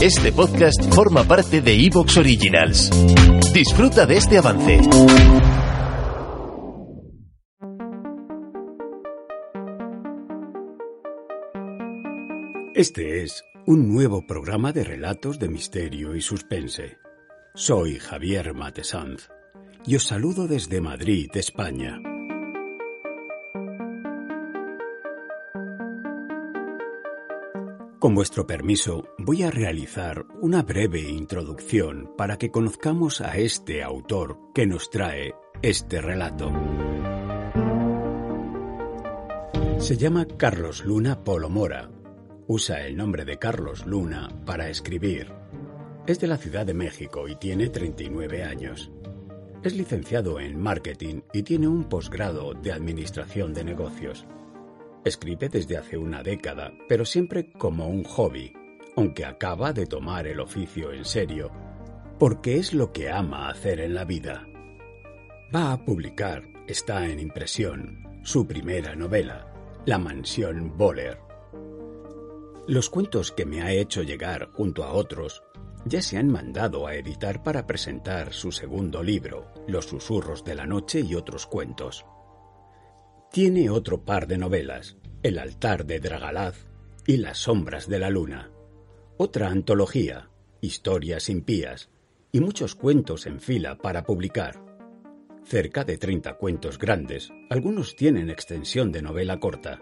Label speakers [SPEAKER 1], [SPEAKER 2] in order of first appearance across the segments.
[SPEAKER 1] Este podcast forma parte de Evox Originals. Disfruta de este avance.
[SPEAKER 2] Este es un nuevo programa de relatos de misterio y suspense. Soy Javier Matesanz y os saludo desde Madrid, España. Con vuestro permiso, voy a realizar una breve introducción para que conozcamos a este autor que nos trae este relato. Se llama Carlos Luna Polomora. Usa el nombre de Carlos Luna para escribir. Es de la Ciudad de México y tiene 39 años. Es licenciado en marketing y tiene un posgrado de administración de negocios. Escribe desde hace una década, pero siempre como un hobby, aunque acaba de tomar el oficio en serio, porque es lo que ama hacer en la vida. Va a publicar, está en impresión, su primera novela, La Mansión Boller. Los cuentos que me ha hecho llegar junto a otros ya se han mandado a editar para presentar su segundo libro, Los susurros de la noche y otros cuentos. Tiene otro par de novelas, El altar de Dragalaz y Las sombras de la luna, otra antología, Historias impías, y muchos cuentos en fila para publicar. Cerca de 30 cuentos grandes, algunos tienen extensión de novela corta,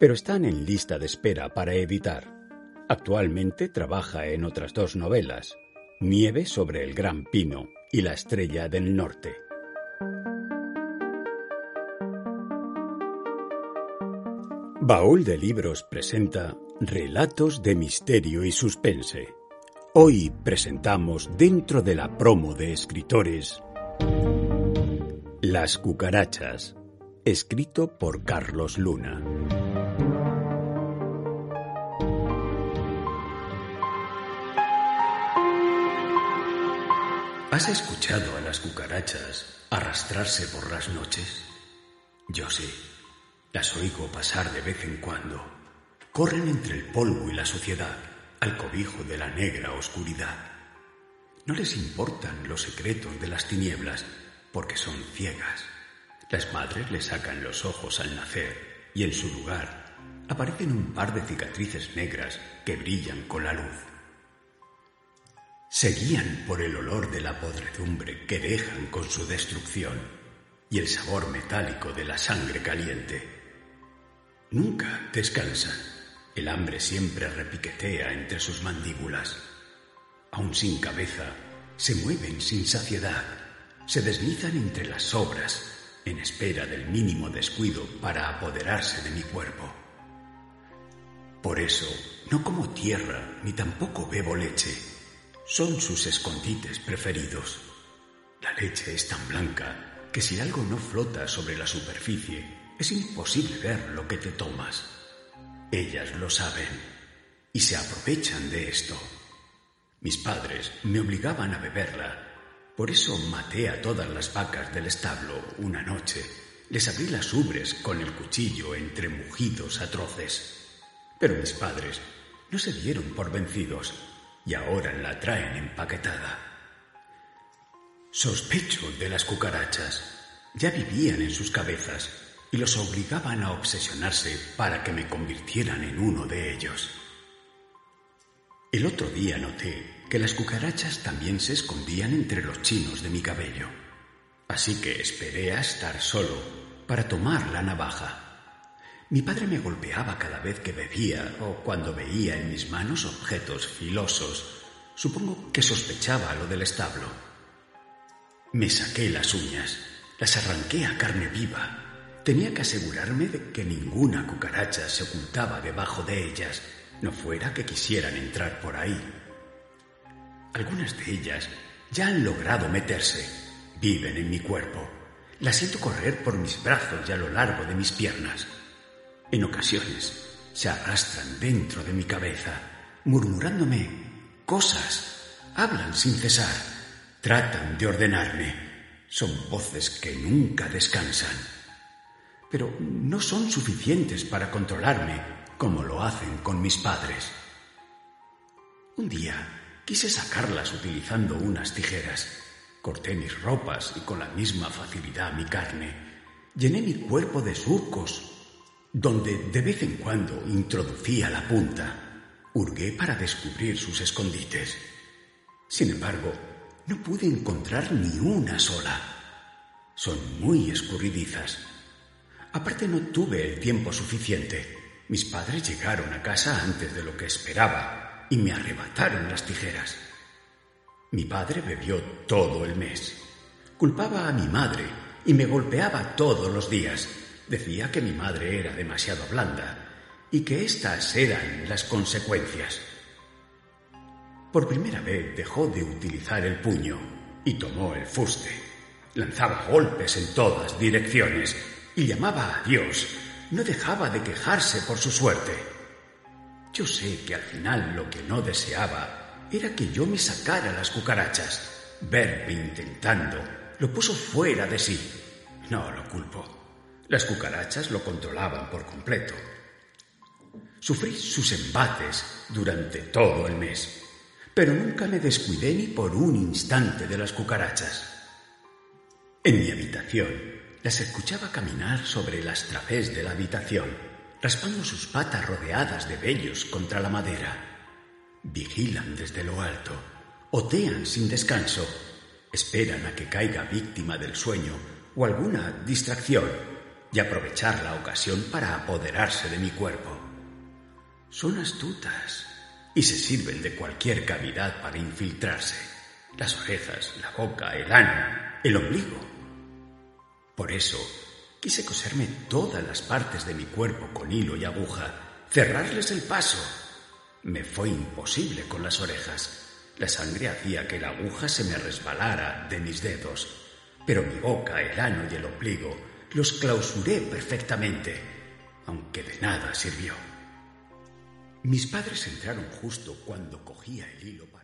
[SPEAKER 2] pero están en lista de espera para editar. Actualmente trabaja en otras dos novelas, Nieve sobre el Gran Pino y La Estrella del Norte. Baúl de Libros presenta Relatos de Misterio y Suspense. Hoy presentamos dentro de la promo de escritores Las cucarachas, escrito por Carlos Luna. ¿Has escuchado a las cucarachas arrastrarse por las noches? Yo sí. Las oigo pasar de vez en cuando. Corren entre el polvo y la suciedad, al cobijo de la negra oscuridad. No les importan los secretos de las tinieblas, porque son ciegas. Las madres les sacan los ojos al nacer, y en su lugar aparecen un par de cicatrices negras que brillan con la luz. Se guían por el olor de la podredumbre que dejan con su destrucción y el sabor metálico de la sangre caliente. Nunca descansan. El hambre siempre repiquetea entre sus mandíbulas. Aún sin cabeza, se mueven sin saciedad, se deslizan entre las sobras, en espera del mínimo descuido para apoderarse de mi cuerpo. Por eso, no como tierra ni tampoco bebo leche. Son sus escondites preferidos. La leche es tan blanca que si algo no flota sobre la superficie, es imposible ver lo que te tomas. Ellas lo saben y se aprovechan de esto. Mis padres me obligaban a beberla. Por eso maté a todas las vacas del establo una noche. Les abrí las ubres con el cuchillo entre mugidos atroces. Pero mis padres no se dieron por vencidos y ahora la traen empaquetada. Sospecho de las cucarachas. Ya vivían en sus cabezas y los obligaban a obsesionarse para que me convirtieran en uno de ellos. El otro día noté que las cucarachas también se escondían entre los chinos de mi cabello, así que esperé a estar solo para tomar la navaja. Mi padre me golpeaba cada vez que bebía o cuando veía en mis manos objetos filosos. Supongo que sospechaba lo del establo. Me saqué las uñas, las arranqué a carne viva Tenía que asegurarme de que ninguna cucaracha se ocultaba debajo de ellas no fuera que quisieran entrar por ahí. Algunas de ellas ya han logrado meterse, viven en mi cuerpo. Las siento correr por mis brazos y a lo largo de mis piernas. En ocasiones se arrastran dentro de mi cabeza, murmurándome cosas, hablan sin cesar, tratan de ordenarme. Son voces que nunca descansan. Pero no son suficientes para controlarme como lo hacen con mis padres. Un día quise sacarlas utilizando unas tijeras. Corté mis ropas y con la misma facilidad mi carne. Llené mi cuerpo de surcos donde de vez en cuando introducía la punta. Hurgué para descubrir sus escondites. Sin embargo, no pude encontrar ni una sola. Son muy escurridizas. Aparte no tuve el tiempo suficiente. Mis padres llegaron a casa antes de lo que esperaba y me arrebataron las tijeras. Mi padre bebió todo el mes. Culpaba a mi madre y me golpeaba todos los días Decía que mi madre era demasiado blanda y que estas eran las consecuencias. Por primera vez dejó de utilizar el puño y tomó el fuste. Lanzaba golpes en todas direcciones y llamaba a Dios. No dejaba de quejarse por su suerte. Yo sé que al final lo que no deseaba era que yo me sacara las cucarachas. Verme intentando lo puso fuera de sí. No lo culpo. Las cucarachas lo controlaban por completo. Sufrí sus embates durante todo el mes, pero nunca me descuidé ni por un instante de las cucarachas. En mi habitación las escuchaba caminar sobre las trapés de la habitación, raspando sus patas rodeadas de vellos contra la madera. Vigilan desde lo alto, otean sin descanso, esperan a que caiga víctima del sueño o alguna distracción y aprovechar la ocasión para apoderarse de mi cuerpo. Son astutas y se sirven de cualquier cavidad para infiltrarse. Las orejas, la boca, el ano, el ombligo. Por eso quise coserme todas las partes de mi cuerpo con hilo y aguja, cerrarles el paso. Me fue imposible con las orejas. La sangre hacía que la aguja se me resbalara de mis dedos, pero mi boca, el ano y el ombligo los clausuré perfectamente, aunque de nada sirvió. Mis padres entraron justo cuando cogía el hilo para